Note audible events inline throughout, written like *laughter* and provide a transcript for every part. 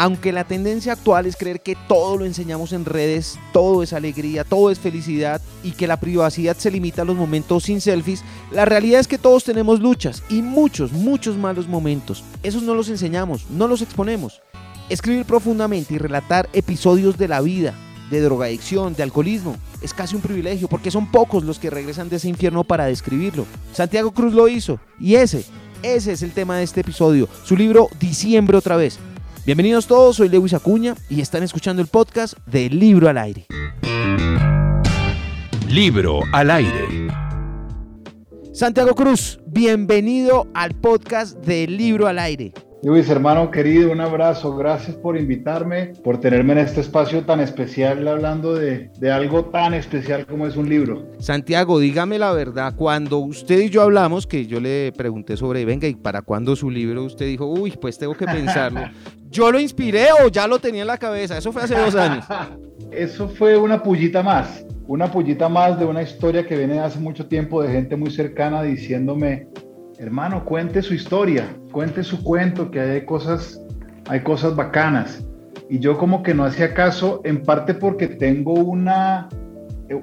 Aunque la tendencia actual es creer que todo lo enseñamos en redes, todo es alegría, todo es felicidad y que la privacidad se limita a los momentos sin selfies, la realidad es que todos tenemos luchas y muchos, muchos malos momentos. Esos no los enseñamos, no los exponemos. Escribir profundamente y relatar episodios de la vida, de drogadicción, de alcoholismo, es casi un privilegio porque son pocos los que regresan de ese infierno para describirlo. Santiago Cruz lo hizo y ese, ese es el tema de este episodio, su libro Diciembre otra vez. Bienvenidos todos, soy Lewis Acuña y están escuchando el podcast de Libro al Aire. Libro al Aire. Santiago Cruz, bienvenido al podcast de Libro al Aire. Luis, hermano querido, un abrazo. Gracias por invitarme, por tenerme en este espacio tan especial hablando de, algo tan especial como es un libro. Santiago, dígame la verdad, cuando usted y yo hablamos, que yo le pregunté sobre, venga, ¿y para cuándo su libro? Usted dijo, uy, pues tengo que pensarlo. *laughs* ¿Yo lo inspiré o ya lo tenía en la cabeza? Eso fue hace dos años. *laughs* Eso fue una pullita más, una pullita más de una historia que viene hace mucho tiempo de gente muy cercana diciéndome, hermano, cuente su historia, cuente su cuento, que hay cosas, hay cosas bacanas. Y yo como que no hacía caso, en parte porque tengo una,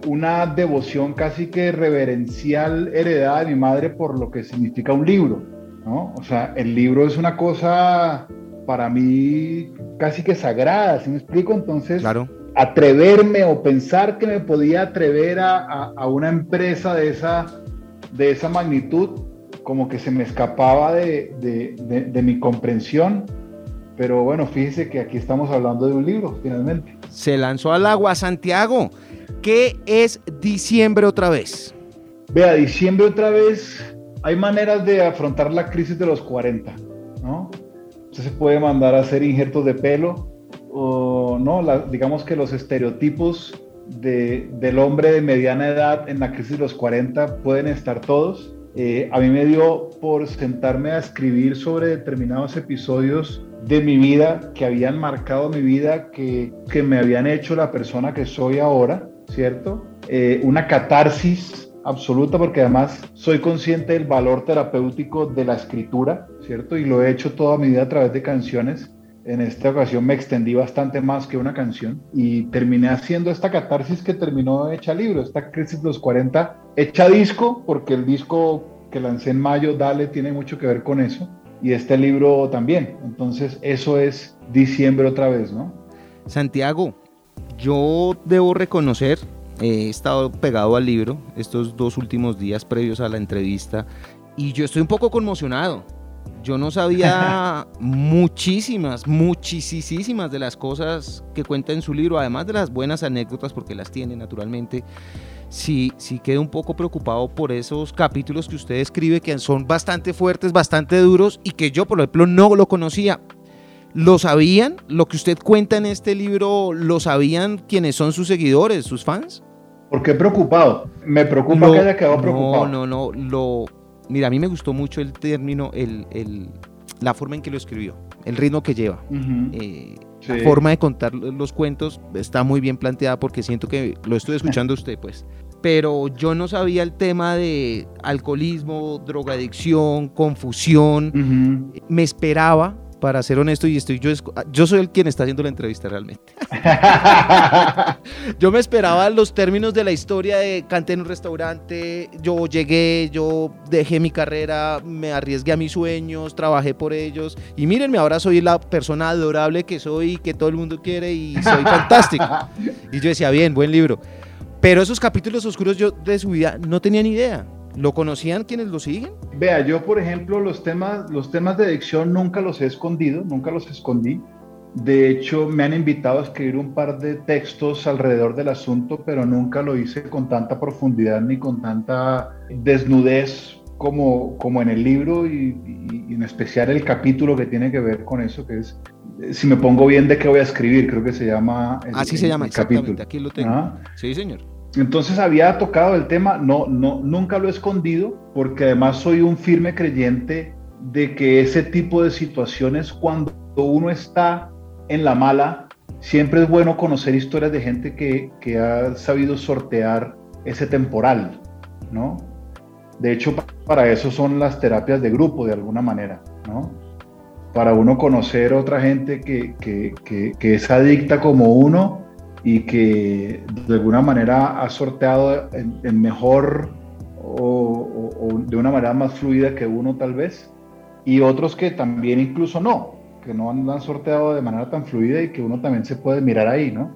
una devoción casi que reverencial heredada de mi madre por lo que significa un libro, ¿no? O sea, el libro es una cosa para mí casi que sagrada, ¿sí me explico? Entonces, claro. atreverme o pensar que me podía atrever a, a, una empresa de esa, de esa magnitud, como que se me escapaba de, mi comprensión. Pero bueno, fíjese que aquí estamos hablando de un libro, finalmente. Se lanzó al agua Santiago. ¿Qué es diciembre otra vez? Vea, diciembre otra vez, hay maneras de afrontar la crisis de los 40, ¿no? Se puede mandar a hacer injertos de pelo, o no, digamos que los estereotipos del hombre de mediana edad en la crisis de los 40 pueden estar todos. Eh, a mí me dio por sentarme a escribir sobre determinados episodios de mi vida que habían marcado mi vida, que, que me habían hecho la persona que soy ahora, ¿cierto? Eh, una catarsis absoluta porque además soy consciente del valor terapéutico de la escritura, ¿cierto? Y lo he hecho toda mi vida a través de canciones en esta ocasión me extendí bastante más que una canción y terminé haciendo esta catarsis que terminó hecha libro, esta crisis de los 40, hecha disco, porque el disco que lancé en mayo, Dale, tiene mucho que ver con eso, y este libro también. Entonces, eso es diciembre otra vez, ¿no? Santiago, yo debo reconocer, he estado pegado al libro estos dos últimos días previos a la entrevista, y yo estoy un poco conmocionado yo no sabía *laughs* muchísimas, muchísimas de las cosas que cuenta en su libro, además de las buenas anécdotas, porque las tiene naturalmente. Sí, sí quedo un poco preocupado por esos capítulos que usted escribe que son bastante fuertes, bastante duros y que yo, por ejemplo, no lo conocía. ¿Lo sabían? ¿Lo que usted cuenta en este libro, lo sabían quienes son sus seguidores, sus fans? ¿Por qué preocupado? Me preocupa que haya quedado preocupado. No, no, no. Lo, Mira, a mí me gustó mucho el término, el, la forma en que lo escribió, el ritmo que lleva. Eh, la forma de contar los cuentos está muy bien planteada porque siento que lo estoy escuchando usted, pues. Pero yo no sabía el tema de alcoholismo, drogadicción, confusión. Me esperaba para ser honesto, y estoy, yo, yo soy el quien está haciendo la entrevista realmente. *laughs* yo me esperaba los términos de la historia de canté en un restaurante, yo llegué, yo dejé mi carrera, me arriesgué a mis sueños, trabajé por ellos, y mírenme, ahora soy la persona adorable que soy, que todo el mundo quiere, y soy *laughs* fantástico. y yo decía, bien, buen libro. Pero esos capítulos oscuros yo de su vida no tenía ni idea. ¿Lo conocían quienes lo siguen? Vea, yo por ejemplo los temas, los temas de adicción nunca los he escondido, nunca los escondí. De hecho, me han invitado a escribir un par de textos alrededor del asunto, pero nunca lo hice con tanta profundidad ni con tanta desnudez como, como en el libro y, en especial el capítulo que tiene que ver con eso, que es, si me pongo bien de qué voy a escribir, creo que se llama... Así se llama, exactamente, aquí lo tengo. Sí, señor. Entonces había tocado el tema, no, no, nunca lo he escondido, porque además soy un firme creyente de que ese tipo de situaciones, cuando uno está en la mala, siempre es bueno conocer historias de gente que, que ha sabido sortear ese temporal, ¿no? De hecho, para eso son las terapias de grupo, de alguna manera, ¿no? para uno conocer otra gente que, que, que, es adicta como uno y que de alguna manera ha sorteado en, mejor o, de una manera más fluida que uno tal vez, y otros que también incluso no, que no han, sorteado de manera tan fluida y que uno también se puede mirar ahí, ¿no?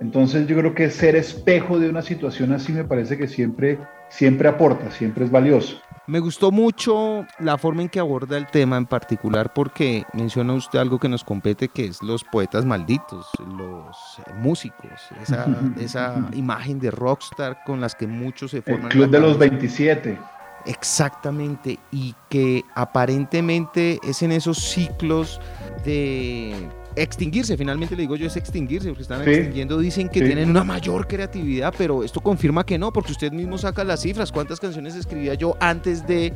Entonces yo creo que ser espejo de una situación así me parece que siempre, siempre aporta, siempre es valioso. Me gustó mucho la forma en que aborda el tema en particular porque menciona usted algo que nos compete que es los poetas malditos, los músicos, esa, esa imagen de rockstar con las que muchos se forman. El Club de los 27. Exactamente, y que aparentemente es en esos ciclos de extinguirse, finalmente le digo yo es extinguirse, porque están extinguiendo, dicen que tienen una mayor creatividad, pero esto confirma que no, porque usted mismo saca las cifras, cuántas canciones escribía yo antes de,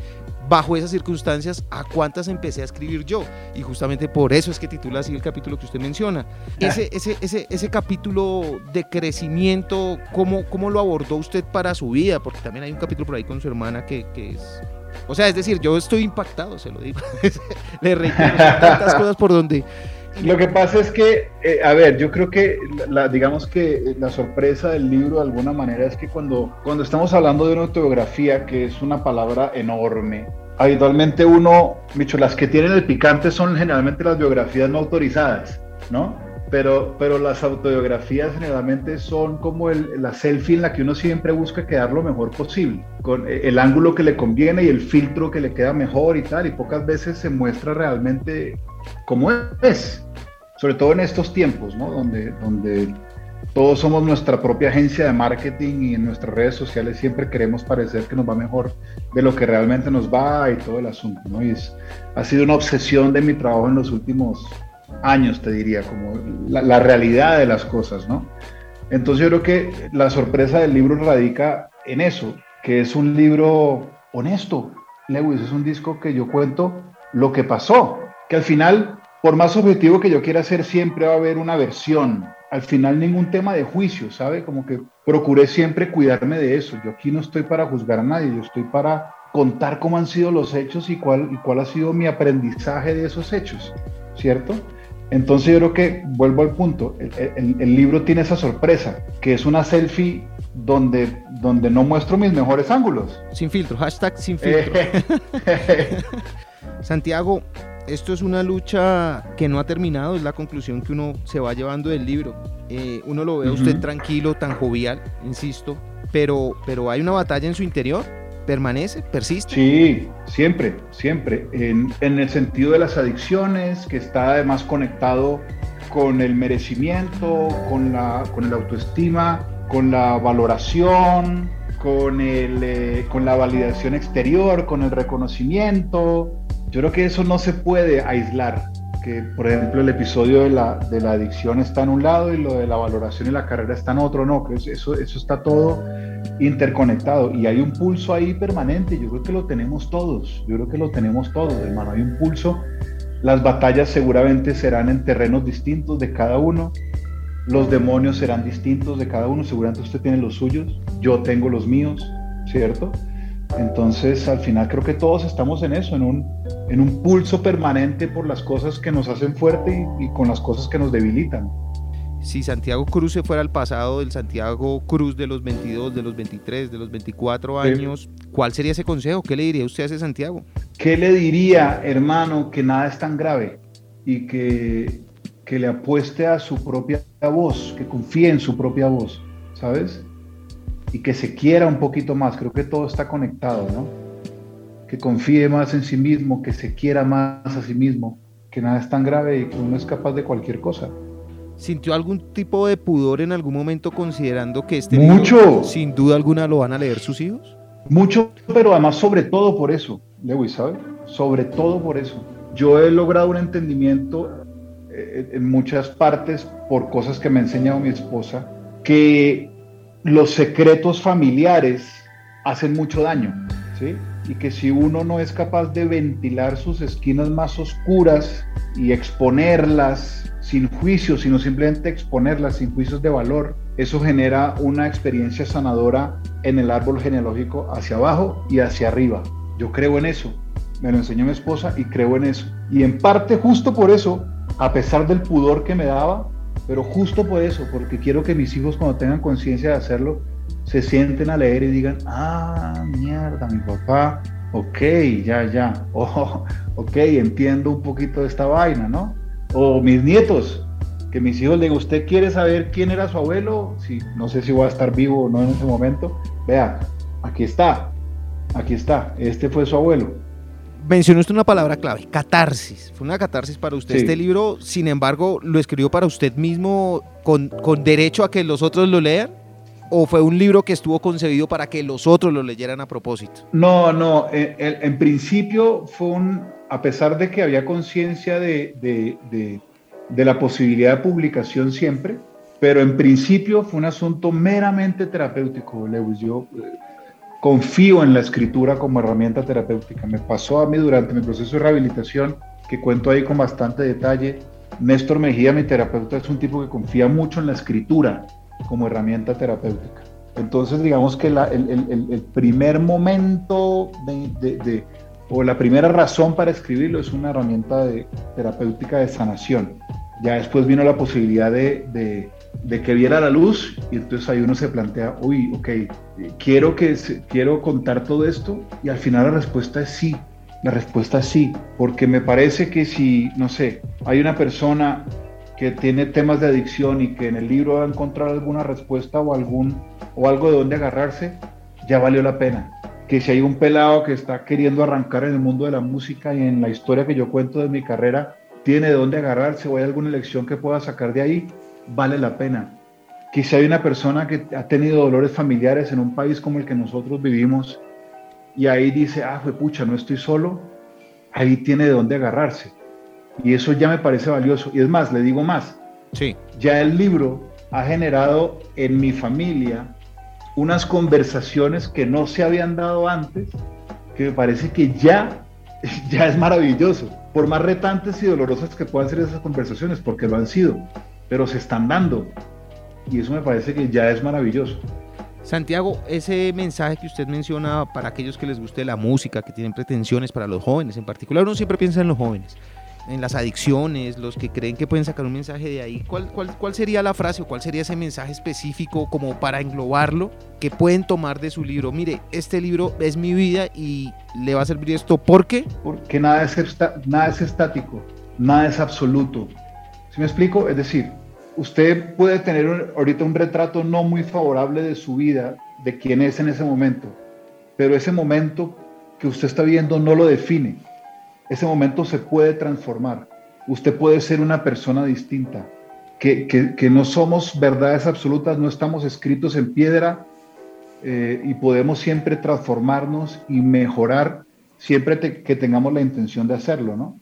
bajo esas circunstancias, a cuántas empecé a escribir yo, y justamente por eso es que titula así el capítulo que usted menciona. Ese, ese, ese, ese capítulo de crecimiento, ¿cómo, ¿cómo lo abordó usted para su vida? Porque también hay un capítulo por ahí con su hermana que, que es... O sea, es decir, yo estoy impactado, se lo digo. *laughs* Le reitero, tantas cosas por donde lo que pasa es que, eh, a ver, yo creo que, la, digamos que la sorpresa del libro de alguna manera es que cuando, cuando estamos hablando de una autobiografía, que es una palabra enorme, habitualmente uno, dicho, las que tienen el picante son generalmente las biografías no autorizadas, ¿no? Pero, pero las autobiografías generalmente son como el, la selfie en la que uno siempre busca quedar lo mejor posible, con eh, el ángulo que le conviene y el filtro que le queda mejor y tal, y pocas veces se muestra realmente como es, sobre todo en estos tiempos, ¿no? Donde, donde todos somos nuestra propia agencia de marketing y en nuestras redes sociales siempre queremos parecer que nos va mejor de lo que realmente nos va y todo el asunto, ¿no? Y ha sido una obsesión de mi trabajo en los últimos años, te diría, como la, la realidad de las cosas, ¿no? Entonces yo creo que la sorpresa del libro radica en eso, que es un libro honesto. Lewis, es un disco que yo cuento lo que pasó, que al final, por más objetivo que yo quiera hacer, siempre va a haber una versión. Al final ningún tema de juicio, ¿sabe? Como que procuré siempre cuidarme de eso. Yo aquí no estoy para juzgar a nadie, yo estoy para contar cómo han sido los hechos y cuál, y cuál ha sido mi aprendizaje de esos hechos, ¿cierto? Entonces yo creo que, vuelvo al punto, el, el, libro tiene esa sorpresa, que es una selfie donde, donde no muestro mis mejores ángulos. Sin filtro, hashtag sin filtro. *laughs* *laughs* Santiago, esto es una lucha que no ha terminado, es la conclusión que uno se va llevando del libro. Eh, uno lo ve a usted tranquilo, tan jovial, insisto, pero, pero hay una batalla en su interior, permanece, persiste. Sí, siempre, siempre, en, en el sentido de las adicciones, que está además conectado con el merecimiento, con la, con el autoestima, con la valoración, con, el, eh, con la validación exterior, con el reconocimiento, yo creo que eso no se puede aislar, que por ejemplo el episodio de la, de la adicción está en un lado y lo de la valoración y la carrera está en otro, no, que eso, eso está todo interconectado y hay un pulso ahí permanente, yo creo que lo tenemos todos, yo creo que lo tenemos todos, hermano, hay un pulso, las batallas seguramente serán en terrenos distintos de cada uno, los demonios serán distintos de cada uno, seguramente usted tiene los suyos, yo tengo los míos, ¿cierto? Entonces, al final creo que todos estamos en eso, en un, en un pulso permanente por las cosas que nos hacen fuerte y, con las cosas que nos debilitan. Si Santiago Cruz se fuera al pasado del Santiago Cruz de los 22, de los 23, de los 24 años, ¿cuál sería ese consejo? ¿Qué le diría usted a ese Santiago? ¿Qué le diría, hermano, que nada es tan grave y que, que le apueste a su propia voz, que confíe en su propia voz, ¿sabes? y que se quiera un poquito más. Creo que todo está conectado, ¿no? Que confíe más en sí mismo, que se quiera más a sí mismo, que nada es tan grave y que uno es capaz de cualquier cosa. ¿Sintió algún tipo de pudor en algún momento considerando que este Mucho. sin duda alguna lo van a leer sus hijos? Mucho, pero además sobre todo por eso, Lewis, ¿sabes? Sobre todo por eso. Yo he logrado un entendimiento eh, en muchas partes por cosas que me ha enseñado mi esposa, que los secretos familiares hacen mucho daño, ¿sí? Y que si uno no es capaz de ventilar sus esquinas más oscuras y exponerlas sin juicio, sino simplemente exponerlas sin juicios de valor, eso genera una experiencia sanadora en el árbol genealógico hacia abajo y hacia arriba. Yo creo en eso. me lo enseñó mi esposa y creo en eso. Y en parte justo por eso, a pesar del pudor que me daba, pero justo por eso, porque quiero que mis hijos cuando tengan conciencia de hacerlo, se sienten a leer y digan, ah, mierda, mi papá, ok, ya, ya, *laughs* oh, ok, entiendo un poquito de esta vaina, ¿no? O mis nietos, que mis hijos le digan, ¿usted quiere saber quién era su abuelo? Si, no sé si voy a estar vivo o no en ese momento. Vea, aquí está, aquí está, este fue su abuelo. Mencionó usted una palabra clave, catarsis. Fue una catarsis para usted. Este libro, sin embargo, ¿lo escribió para usted mismo con, con derecho a que los otros lo lean? ¿O fue un libro que estuvo concebido para que los otros lo leyeran a propósito? No, no, en, en principio fue un, a pesar de que había conciencia de, de, de, de, la posibilidad de publicación siempre, pero en principio fue un asunto meramente terapéutico, Lewis. Yo eh, confío en la escritura como herramienta terapéutica. Me pasó a mí durante mi proceso de rehabilitación, que cuento ahí con bastante detalle. Néstor Mejía, mi terapeuta, es un tipo que confía mucho en la escritura como herramienta terapéutica. Entonces, digamos que el, el, el, primer momento de, de, o la primera razón para escribirlo es una herramienta de, terapéutica de sanación. Ya después vino la posibilidad de, que viera la luz y entonces ahí uno se plantea, uy, ok, quiero, que, quiero contar todo esto y al final la respuesta es sí. La respuesta es sí, porque me parece que si, no sé, hay una persona que tiene temas de adicción y que en el libro va a encontrar alguna respuesta o, algún, o algo de donde agarrarse, ya valió la pena. Que si hay un pelado que está queriendo arrancar en el mundo de la música y en la historia que yo cuento de mi carrera, tiene de dónde agarrarse o hay alguna lección que pueda sacar de ahí, vale la pena. Si hay una persona que ha tenido dolores familiares en un país como el que nosotros vivimos y ahí dice, ah, fue pucha, no estoy solo, ahí tiene de dónde agarrarse y eso ya me parece valioso. Y es más, le digo más. Sí. Ya el libro ha generado en mi familia unas conversaciones que no se habían dado antes, que me parece que ya, *laughs* ya es maravilloso. Por más retantes y dolorosas que puedan ser esas conversaciones, porque lo han sido, pero se están dando. Y eso me parece que ya es maravilloso. Santiago, ese mensaje que usted menciona para aquellos que les guste la música, que tienen pretensiones para los jóvenes en particular, uno siempre piensa en los jóvenes en las adicciones, los que creen que pueden sacar un mensaje de ahí, ¿cuál, sería la frase o cuál sería ese mensaje específico como para englobarlo que pueden tomar de su libro? Mire, este libro es mi vida y le va a servir esto. ¿Por qué? Porque nada es, nada es estático, nada es absoluto. ¿Sí me explico? Es decir, usted puede tener ahorita un retrato no muy favorable de su vida, de quién es en ese momento, pero ese momento que usted está viendo no lo define ese momento se puede transformar. Usted puede ser una persona distinta, que, que, no somos verdades absolutas, no estamos escritos en piedra eh, y podemos siempre transformarnos y mejorar siempre te, que tengamos la intención de hacerlo, ¿no?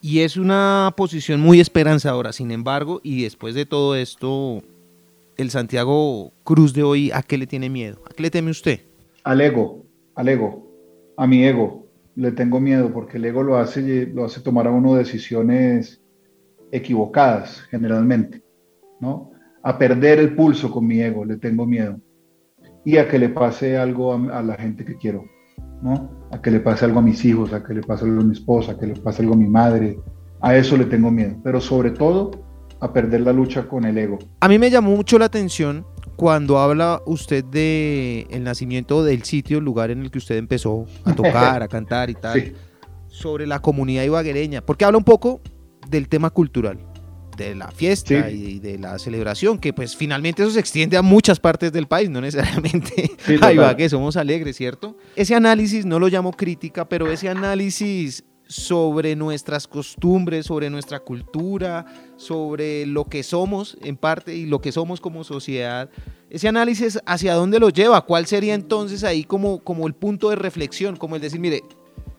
Y es una posición muy esperanzadora, sin embargo, y después de todo esto, el Santiago Cruz de hoy, ¿a qué le tiene miedo? ¿A qué le teme usted? Al ego, al ego, a mi ego, le tengo miedo porque el ego lo hace, lo hace tomar a uno decisiones equivocadas generalmente, ¿no? A perder el pulso con mi ego, le tengo miedo. Y a que le pase algo a, la gente que quiero, ¿no? A que le pase algo a mis hijos, a que le pase algo a mi esposa, a que le pase algo a mi madre. A eso le tengo miedo. Pero sobre todo a perder la lucha con el ego. A mí me llamó mucho la atención cuando habla usted de el nacimiento del sitio, el lugar en el que usted empezó a tocar, a cantar y tal, sobre la comunidad ibaguereña, porque habla un poco del tema cultural, de la fiesta y de la celebración, que pues finalmente eso se extiende a muchas partes del país, no *laughs* necesariamente a Ibagué, somos alegres, ¿cierto? Ese análisis no lo llamo crítica, pero ese análisis sobre nuestras costumbres, sobre nuestra cultura, sobre lo que somos en parte y lo que somos como sociedad. Ese análisis hacia dónde lo lleva, cuál sería entonces ahí como, como el punto de reflexión, como el decir, mire.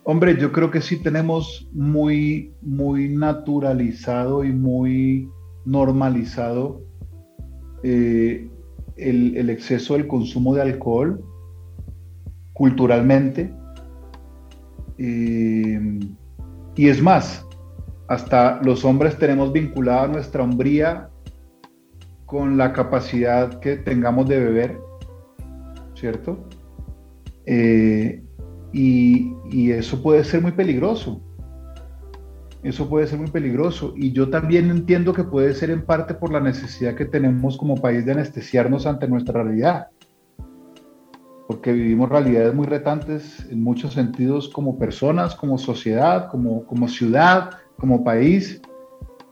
Hombre, yo creo que sí tenemos muy, muy naturalizado y muy normalizado eh, el, el exceso del consumo de alcohol culturalmente eh, y es más, hasta los hombres tenemos vinculada nuestra hombría con la capacidad que tengamos de beber, ¿cierto? Eh, y, eso puede ser muy peligroso. Eso puede ser muy peligroso. Y yo también entiendo que puede ser en parte por la necesidad que tenemos como país de anestesiarnos ante nuestra realidad. Porque vivimos realidades muy retantes en muchos sentidos como personas, como sociedad, como, como ciudad, como país.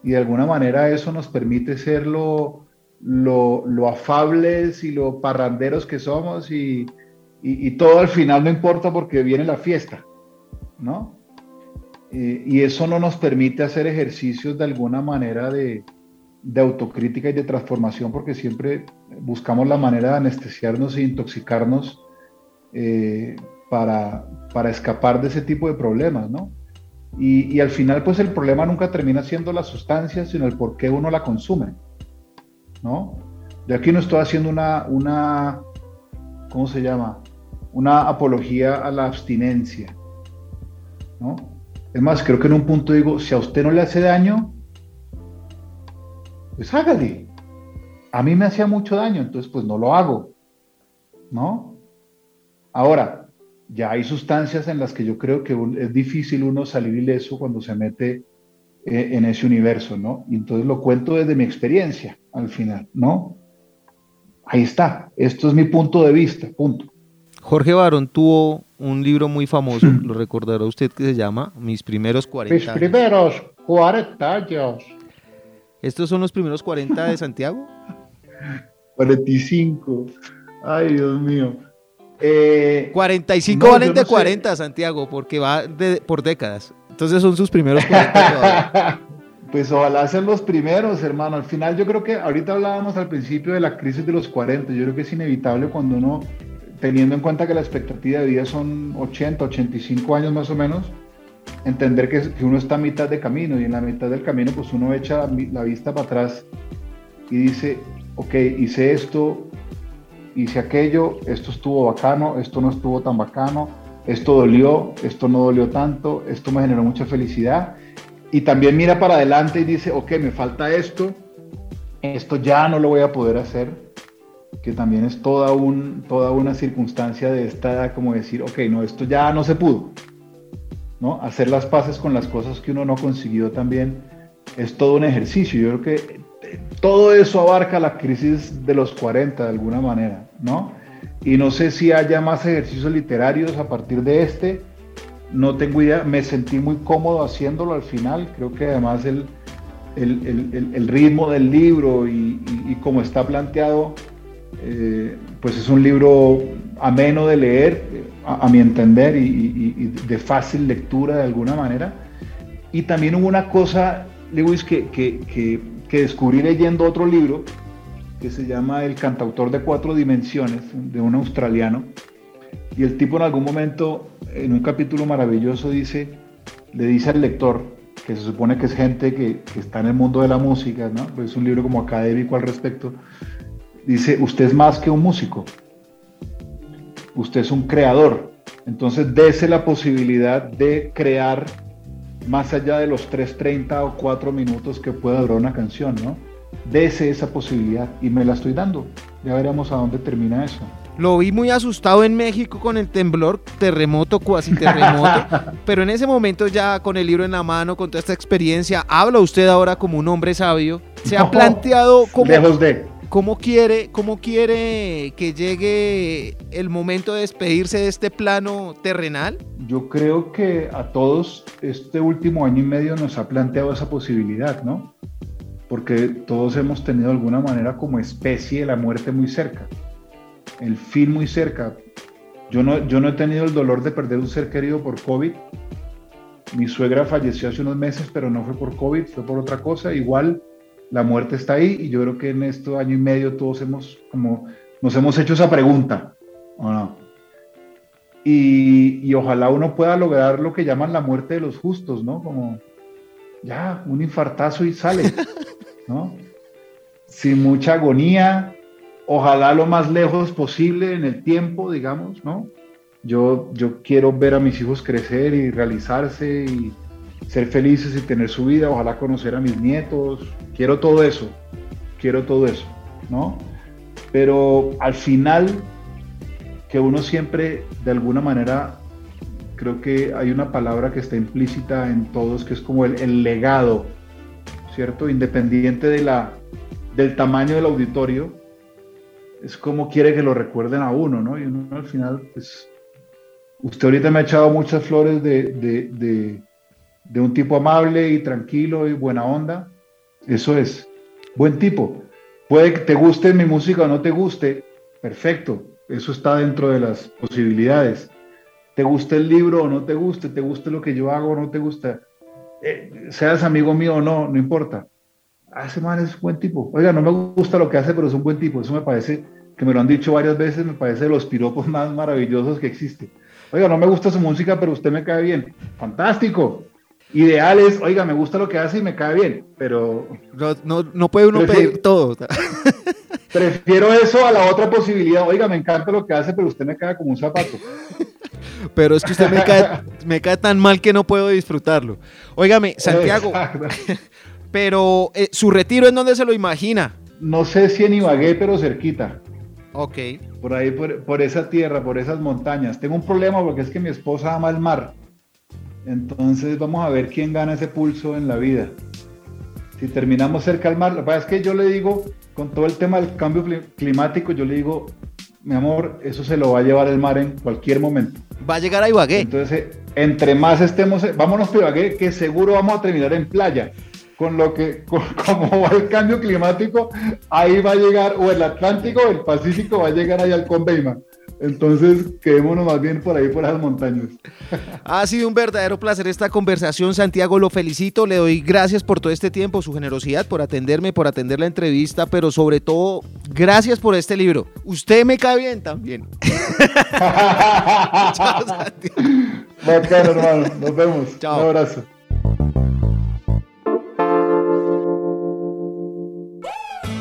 Y de alguna manera eso nos permite ser lo, lo, lo afables y lo parranderos que somos y, y, todo al final no importa porque viene la fiesta, ¿no? y eso no nos permite hacer ejercicios de alguna manera de, de, autocrítica y de transformación porque siempre buscamos la manera de anestesiarnos e intoxicarnos eh, para, para, escapar de ese tipo de problemas, ¿no? Y, y, al final pues el problema nunca termina siendo la sustancia, sino el por qué uno la consume, ¿no? De aquí no estoy haciendo una, una ¿cómo se llama? una apología a la abstinencia. ¿no? Es más, creo que en un punto digo, si a usted no le hace daño, pues hágale. A mí me hacía mucho daño, entonces pues no lo hago. ¿No? Ahora, ya hay sustancias en las que yo creo que es difícil uno salir ileso cuando se mete eh, en ese universo, ¿no? Y entonces lo cuento desde mi experiencia al final, ¿no? Ahí está, esto es mi punto de vista, punto. Jorge Barón tuvo un libro muy famoso, lo recordará usted, que se llama Mis primeros 40 Mis primeros 40 años. ¿Estos son los primeros 40 de Santiago? 45. Ay, Dios mío. 45 eh, valen de 40, Santiago, porque va por décadas. Entonces son sus primeros 40 *laughs* Pues ojalá sean los primeros, hermano. Al final yo creo que ahorita hablábamos al principio de la crisis de los 40. Yo creo que es inevitable cuando uno teniendo en cuenta que la expectativa de vida son 80, 85 años más o menos, entender que, uno está a mitad de camino y en la mitad del camino pues uno echa la vista para atrás y dice, ok, hice esto, hice aquello, esto estuvo bacano, esto no estuvo tan bacano, esto dolió, esto no dolió tanto, esto me generó mucha felicidad. Y también mira para adelante y dice, ok, me falta esto, esto ya no lo voy a poder hacer, que también es toda, un, toda una circunstancia de esta, como decir, ok, no, esto ya no se pudo. ¿No? Hacer las paces con las cosas que uno no consiguió también es todo un ejercicio. Yo creo que todo eso abarca la crisis de los 40 de alguna manera, ¿no? Y no sé si haya más ejercicios literarios a partir de este. No tengo idea, me sentí muy cómodo haciéndolo al final. Creo que además el, el, el, ritmo del libro y, y, y como está planteado eh, pues es un libro ameno de leer, a, mi entender, y, de fácil lectura de alguna manera. Y también hubo una cosa, Lewis, que, que, que, descubrí leyendo otro libro, que se llama El cantautor de cuatro dimensiones, de un australiano. Y el tipo en algún momento, en un capítulo maravilloso, dice, le dice al lector, que se supone que es gente que, que está en el mundo de la música, ¿no? Pues es un libro como académico al respecto, dice, usted es más que un músico, usted es un creador. Entonces, dése la posibilidad de crear más allá de los 3.30 o 4 minutos que pueda durar una canción, ¿no? Dese esa posibilidad y me la estoy dando. Ya veremos a dónde termina eso. Lo vi muy asustado en México con el temblor, terremoto, cuasi terremoto, *laughs* pero en ese momento ya con el libro en la mano, con toda esta experiencia, habla usted ahora como un hombre sabio. ¿Se ha planteado como... Lejos de ¿Cómo quiere, ¿Cómo quiere que llegue el momento de despedirse de este plano terrenal? Yo creo que a todos este último año y medio nos ha planteado esa posibilidad, ¿no? Porque todos hemos tenido de alguna manera como especie la muerte muy cerca, el fin muy cerca. Yo no, yo no he tenido el dolor de perder un ser querido por COVID. Mi suegra falleció hace unos meses, pero no fue por COVID, fue por otra cosa. Igual la muerte está ahí y yo creo que en este año y medio todos hemos, como, nos hemos hecho esa pregunta, ¿o no? Y, y, ojalá uno pueda lograr lo que llaman la muerte de los justos, ¿no? Como, ya, un infartazo y sale, *laughs* ¿no? Sin mucha agonía, ojalá lo más lejos posible en el tiempo, digamos, ¿no? Yo, yo quiero ver a mis hijos crecer y realizarse y, ser felices y tener su vida, ojalá conocer a mis nietos, quiero todo eso, quiero todo eso, ¿no? Pero al final, que uno siempre de alguna manera creo que hay una palabra que está implícita en todos, que es como el, legado, ¿cierto? Independiente de la, del tamaño del auditorio, es como quiere que lo recuerden a uno, ¿no? Y uno al final, pues, usted ahorita me ha echado muchas flores de, un tipo amable y tranquilo y buena onda. Eso es, buen tipo. Puede que te guste mi música o no te guste, perfecto, eso está dentro de las posibilidades. Te guste el libro o no te guste, te guste lo que yo hago o no te gusta, eh, seas amigo mío o no, no importa. Ah, ese man es un buen tipo. Oiga, no me gusta lo que hace, pero es un buen tipo. Eso me parece, que me lo han dicho varias veces, me parece de los piropos *laughs* más maravillosos que existe. Oiga, no me gusta su música, pero usted me cae bien. Fantástico ideal es, oiga, me gusta lo que hace y me cae bien, pero... No, no, puede uno pedir todo. *laughs* prefiero eso a la otra posibilidad, oiga, me encanta lo que hace, pero usted me cae como un zapato. *laughs* pero es que usted me cae, me cae tan mal que no puedo disfrutarlo. Óigame, *laughs* Santiago, pero eh, su retiro en dónde se lo imagina? No sé si en Ibagué, pero cerquita. Ok. Por ahí, por, por esa tierra, por esas montañas. Tengo un problema porque es que mi esposa ama el mar. Entonces vamos a ver quién gana ese pulso en la vida. Si terminamos cerca al mar, lo que pasa es que yo le digo, con todo el tema del cambio climático, yo le digo, mi amor, eso se lo va a llevar el mar en cualquier momento. Va a llegar a Ibagué. Entonces, entre más estemos, vámonos a Ibagué, que seguro vamos a terminar en playa. Con lo que, *laughs* como va el cambio climático, ahí va a llegar, o el Atlántico o el Pacífico va a llegar ahí al Conveima. Entonces, quedémonos más bien por ahí, por las montañas. Ha sido un verdadero placer esta conversación, Santiago. Lo felicito, le doy gracias por todo este tiempo, su generosidad, por atenderme, por atender la entrevista, pero sobre todo, gracias por este libro. Usted me cae bien también. *laughs* Chao, Santiago. Hermano. Nos vemos. Chao. Un abrazo.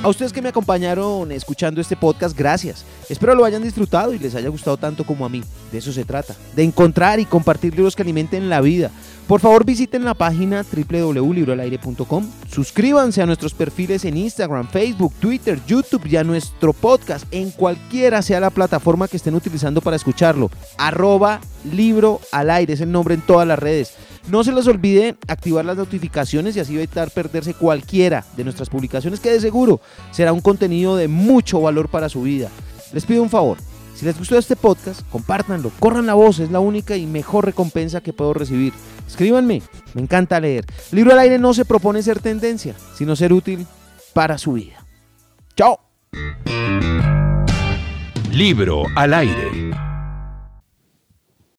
A ustedes que me acompañaron escuchando este podcast, gracias. Espero lo hayan disfrutado y les haya gustado tanto como a mí. De eso se trata, de encontrar y compartir libros que alimenten la vida. Por favor visiten la página www.libroalaire.com, suscríbanse a nuestros perfiles en Instagram, Facebook, Twitter, YouTube y a nuestro podcast en cualquiera sea la plataforma que estén utilizando para escucharlo. Arroba libro al aire es el nombre en todas las redes. No se les olvide activar las notificaciones y así evitar perderse cualquiera de nuestras publicaciones que de seguro será un contenido de mucho valor para su vida. Les pido un favor, si les gustó este podcast, compártanlo, corran la voz, es la única y mejor recompensa que puedo recibir. Escríbanme, me encanta leer. libro al aire no se propone ser tendencia, sino ser útil para su vida. Chao. Libro al aire.